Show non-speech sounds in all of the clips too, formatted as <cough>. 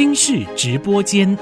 新式直播间，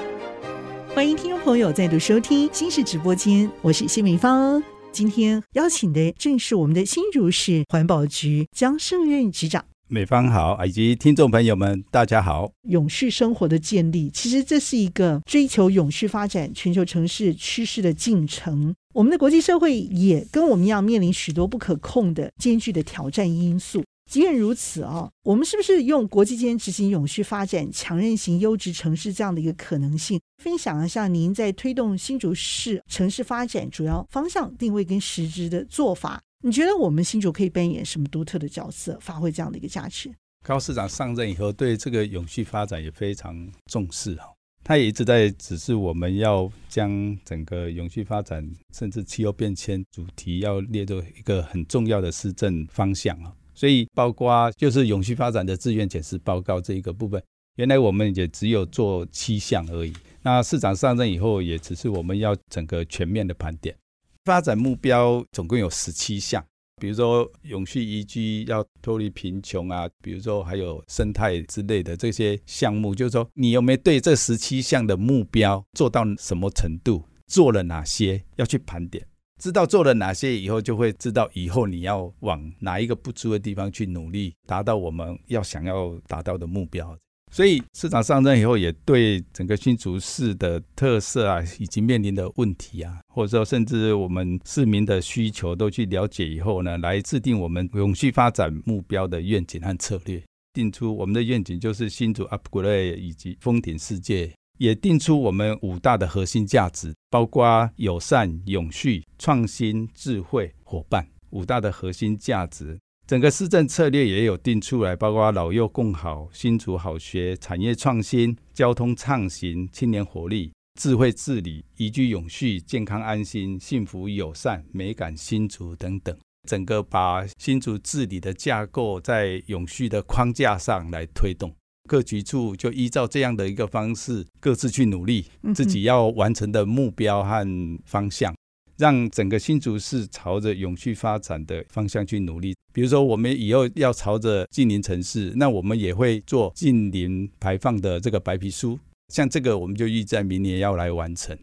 欢迎听众朋友再度收听新式直播间，我是谢美芳。今天邀请的正是我们的新竹市环保局江胜任局长。美芳好，以及听众朋友们，大家好。永续生活的建立，其实这是一个追求永续发展全球城市趋势的进程。我们的国际社会也跟我们一样，面临许多不可控的艰巨的挑战因素。即便如此啊，我们是不是用国际间执行永续发展、强韧型优质城市这样的一个可能性，分享一下您在推动新竹市城市发展主要方向定位跟实质的做法？你觉得我们新竹可以扮演什么独特的角色，发挥这样的一个价值？高市长上任以后，对这个永续发展也非常重视啊，他也一直在指示我们要将整个永续发展，甚至气候变迁主题要列入一个很重要的施政方向啊。所以，包括就是永续发展的自愿检视报告这一个部分，原来我们也只有做七项而已。那市长上任以后，也只是我们要整个全面的盘点。发展目标总共有十七项，比如说永续宜居要脱离贫穷啊，比如说还有生态之类的这些项目，就是说你有没有对这十七项的目标做到什么程度，做了哪些，要去盘点。知道做了哪些以后，就会知道以后你要往哪一个不足的地方去努力，达到我们要想要达到的目标。所以市长上任以后，也对整个新竹市的特色啊，以及面临的问题啊，或者说甚至我们市民的需求都去了解以后呢，来制定我们永续发展目标的愿景和策略，定出我们的愿景就是新竹 Upgrade 以及风挺世界。也定出我们五大的核心价值，包括友善、永续、创新、智慧、伙伴五大的核心价值。整个施政策略也有定出来，包括老幼共好、新竹好学、产业创新、交通畅行、青年活力、智慧治理、宜居永续、健康安心、幸福友善、美感新竹等等。整个把新竹治理的架构在永续的框架上来推动。各局处就依照这样的一个方式，各自去努力自己要完成的目标和方向，让整个新竹市朝着永续发展的方向去努力。比如说，我们以后要朝着近邻城市，那我们也会做近邻排放的这个白皮书。像这个，我们就预在明年要来完成。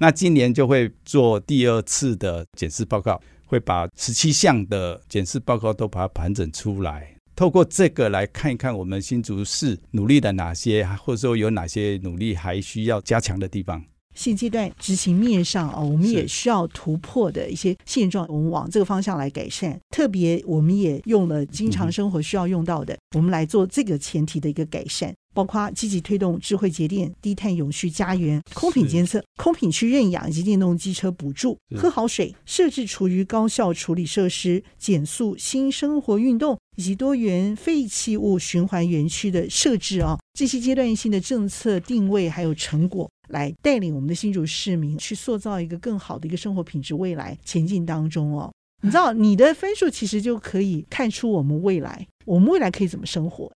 那今年就会做第二次的检视报告，会把十七项的检视报告都把它盘整出来。透过这个来看一看我们新竹市努力的哪些，或者说有哪些努力还需要加强的地方。现阶段执行面上啊，我们也需要突破的一些现状，我们往这个方向来改善。特别我们也用了经常生活需要用到的，我们来做这个前提的一个改善。包括积极推动智慧节电、低碳永续家园、空品监测、空品区认养以及电动机车补助、喝好水、设置厨余高效处理设施、减速新生活运动以及多元废弃物循环园区的设置啊，这些阶段性的政策定位还有成果，来带领我们的新竹市民去塑造一个更好的一个生活品质未来前进当中哦。你知道，你的分数其实就可以看出我们未来，我们未来可以怎么生活。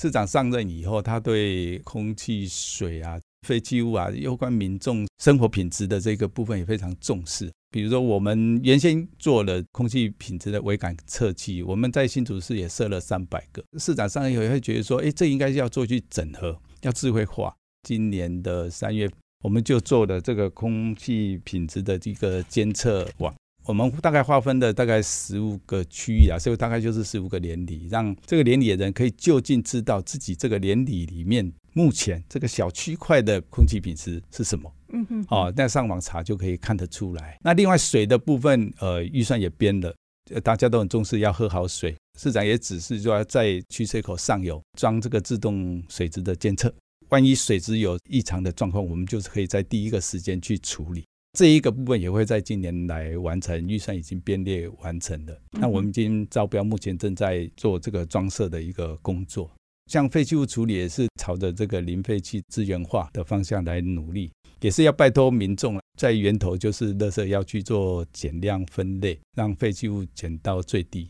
市长上任以后，他对空气、水啊、废弃物啊，有关民众生活品质的这个部分也非常重视。比如说，我们原先做了空气品质的微感测器，我们在新竹市也设了三百个。市长上任以后会觉得说，哎，这应该要做去整合，要智慧化。今年的三月，我们就做了这个空气品质的这个监测网。我们大概划分的大概十五个区域啊，所以大概就是十五个邻里，让这个邻里的人可以就近知道自己这个邻里里面目前这个小区块的空气品质是什么。嗯哼，哦，那上网查就可以看得出来。那另外水的部分，呃，预算也编了，大家都很重视要喝好水。市长也指示说在取水口上游装这个自动水质的监测，万一水质有异常的状况，我们就是可以在第一个时间去处理。这一个部分也会在今年来完成，预算已经编列完成了。那我们已经招标，目前正在做这个装设的一个工作。像废弃物处理也是朝着这个零废弃资源化的方向来努力，也是要拜托民众在源头就是垃圾要去做减量分类，让废弃物减到最低。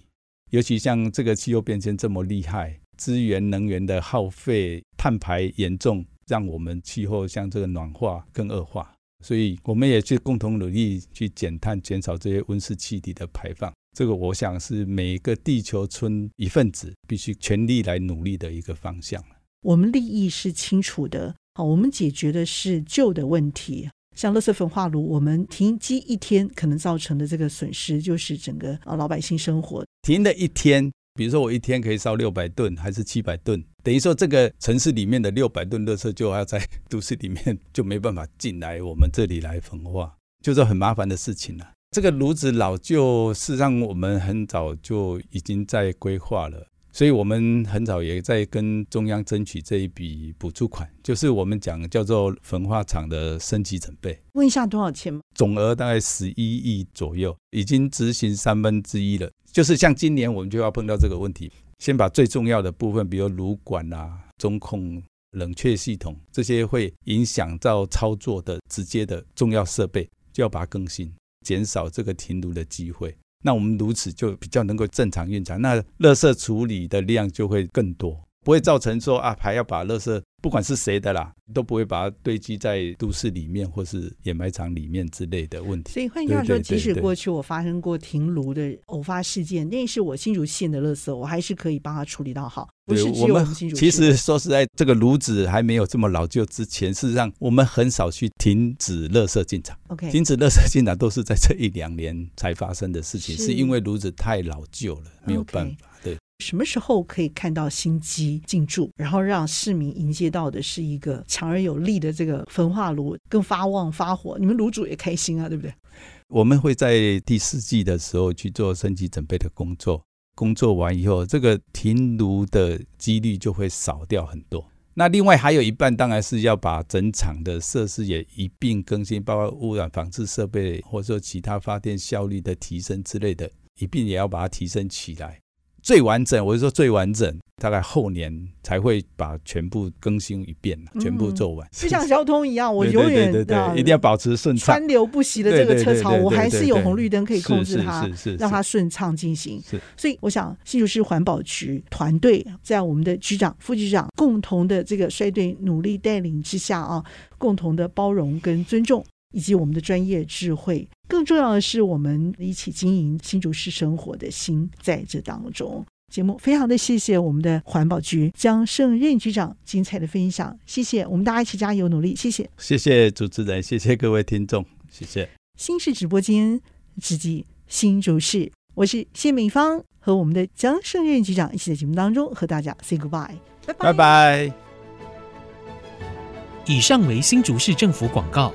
尤其像这个气候变迁这么厉害，资源能源的耗费、碳排严重，让我们气候像这个暖化更恶化。所以，我们也去共同努力去减碳，减少这些温室气体的排放。这个，我想是每个地球村一份子必须全力来努力的一个方向。我们利益是清楚的，好，我们解决的是旧的问题。像垃圾焚化炉，我们停机一天可能造成的这个损失，就是整个啊老百姓生活停了一天。比如说我一天可以烧六百吨还是七百吨，等于说这个城市里面的六百吨垃圾就要在 <laughs> 都市里面就没办法进来我们这里来焚化，就是很麻烦的事情了。这个炉子老旧，事实上我们很早就已经在规划了。所以我们很早也在跟中央争取这一笔补助款，就是我们讲叫做焚化厂的升级准备。问一下多少钱吗？总额大概十一亿左右，已经执行三分之一了。就是像今年我们就要碰到这个问题，先把最重要的部分，比如炉管啊、中控、冷却系统这些会影响到操作的直接的重要设备，就要把它更新，减少这个停炉的机会。那我们如此就比较能够正常运转，那垃圾处理的量就会更多，不会造成说啊还要把垃圾不管是谁的啦，都不会把它堆积在都市里面或是掩埋场里面之类的问题。所以换句话说，即使过去我发生过停炉的偶发事件，那是我新竹县的垃圾，我还是可以帮他处理到好。不是只有我们新竹县。其实说实在，这个炉子还没有这么老旧之前，事实上我们很少去停止垃圾进场。OK，停止垃圾进场都是在这一两年才发生的事情，是，是因为炉子太老旧了，没有办法。对，什么时候可以看到新机进驻，然后让市民迎接到的是一个强而有力的这个焚化炉，更发旺发火？你们炉主也开心啊，对不对？我们会在第四季的时候去做升级准备的工作。工作完以后，这个停炉的几率就会少掉很多。那另外还有一半，当然是要把整场的设施也一并更新，包括污染防治设备，或者说其他发电效率的提升之类的，一并也要把它提升起来。最完整，我是说最完整，大概后年才会把全部更新一遍，全部做完。就像交通一样，<laughs> 我永远对对对，一定要保持顺畅、川流不息的这个车潮，我还是有红绿灯可以控制它，是是让它顺畅进行。所以，我想新竹市环保局团队在我们的局长、副局长共同的这个率队努力带领之下啊，共同的包容跟尊重。以及我们的专业智慧，更重要的是我们一起经营新竹市生活的心在这当中。节目非常的谢谢我们的环保局江胜任局长精彩的分享，谢谢我们大家一起加油努力，谢谢，谢谢主持人，谢谢各位听众，谢谢。新市直播间，直击新竹市，我是谢美芳，和我们的江胜任局长一起在节目当中和大家 say goodbye，拜拜。拜拜。以上为新竹市政府广告。